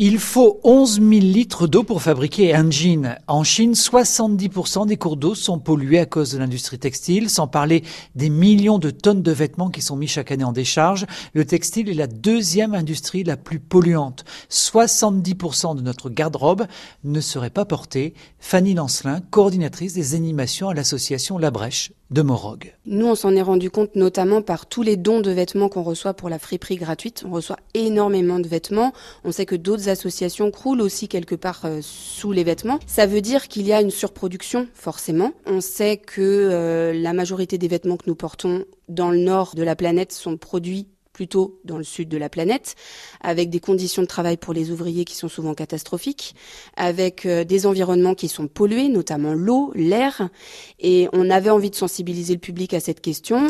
Il faut 11 000 litres d'eau pour fabriquer un jean. En Chine, 70% des cours d'eau sont pollués à cause de l'industrie textile, sans parler des millions de tonnes de vêtements qui sont mis chaque année en décharge. Le textile est la deuxième industrie la plus polluante. 70% de notre garde-robe ne serait pas portée. Fanny Lancelin, coordinatrice des animations à l'association La Brèche Nous, on s'en est rendu compte notamment par tous les dons de vêtements qu'on reçoit pour la friperie gratuite. On reçoit énormément de vêtements. On sait que d'autres associations croulent aussi quelque part euh, sous les vêtements. Ça veut dire qu'il y a une surproduction, forcément. On sait que euh, la majorité des vêtements que nous portons dans le nord de la planète sont produits plutôt dans le sud de la planète, avec des conditions de travail pour les ouvriers qui sont souvent catastrophiques, avec euh, des environnements qui sont pollués, notamment l'eau, l'air. Et on avait envie de sensibiliser le public à cette question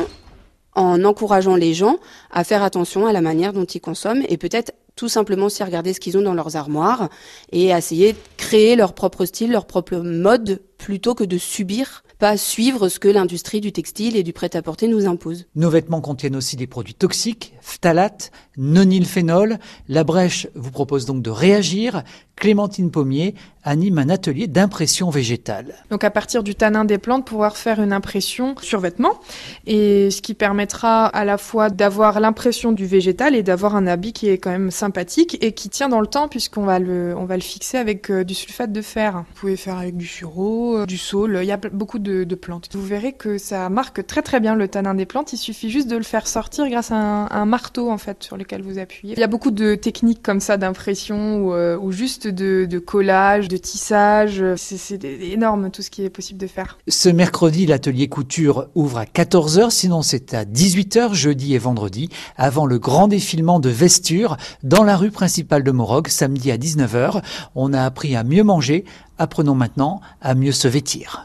en encourageant les gens à faire attention à la manière dont ils consomment et peut-être tout simplement aussi regarder ce qu'ils ont dans leurs armoires et essayer de créer leur propre style, leur propre mode plutôt que de subir pas suivre ce que l'industrie du textile et du prêt-à-porter nous impose. Nos vêtements contiennent aussi des produits toxiques, phtalates, nonylphénol. La Brèche vous propose donc de réagir. Clémentine Pommier anime un atelier d'impression végétale. Donc à partir du tanin des plantes, pouvoir faire une impression sur vêtements et ce qui permettra à la fois d'avoir l'impression du végétal et d'avoir un habit qui est quand même sympathique et qui tient dans le temps puisqu'on va le on va le fixer avec euh, du sulfate de fer. Vous pouvez faire avec du sureau, euh, du saule, il y a beaucoup de, de, plantes. Vous verrez que ça marque très très bien le tanin des plantes, il suffit juste de le faire sortir grâce à un, marteau en fait sur lequel vous appuyez. Il y a beaucoup de techniques comme ça d'impression ou, euh, juste de, collage, de tissage. C'est énorme tout ce qui est possible de faire. Ce mercredi, l'atelier couture ouvre à 14h, sinon c'est à 18h jeudi et vendredi, avant le grand défilement de Vesture dans la rue principale de Morog, samedi à 19h. On a appris à mieux manger, apprenons maintenant à mieux se vêtir.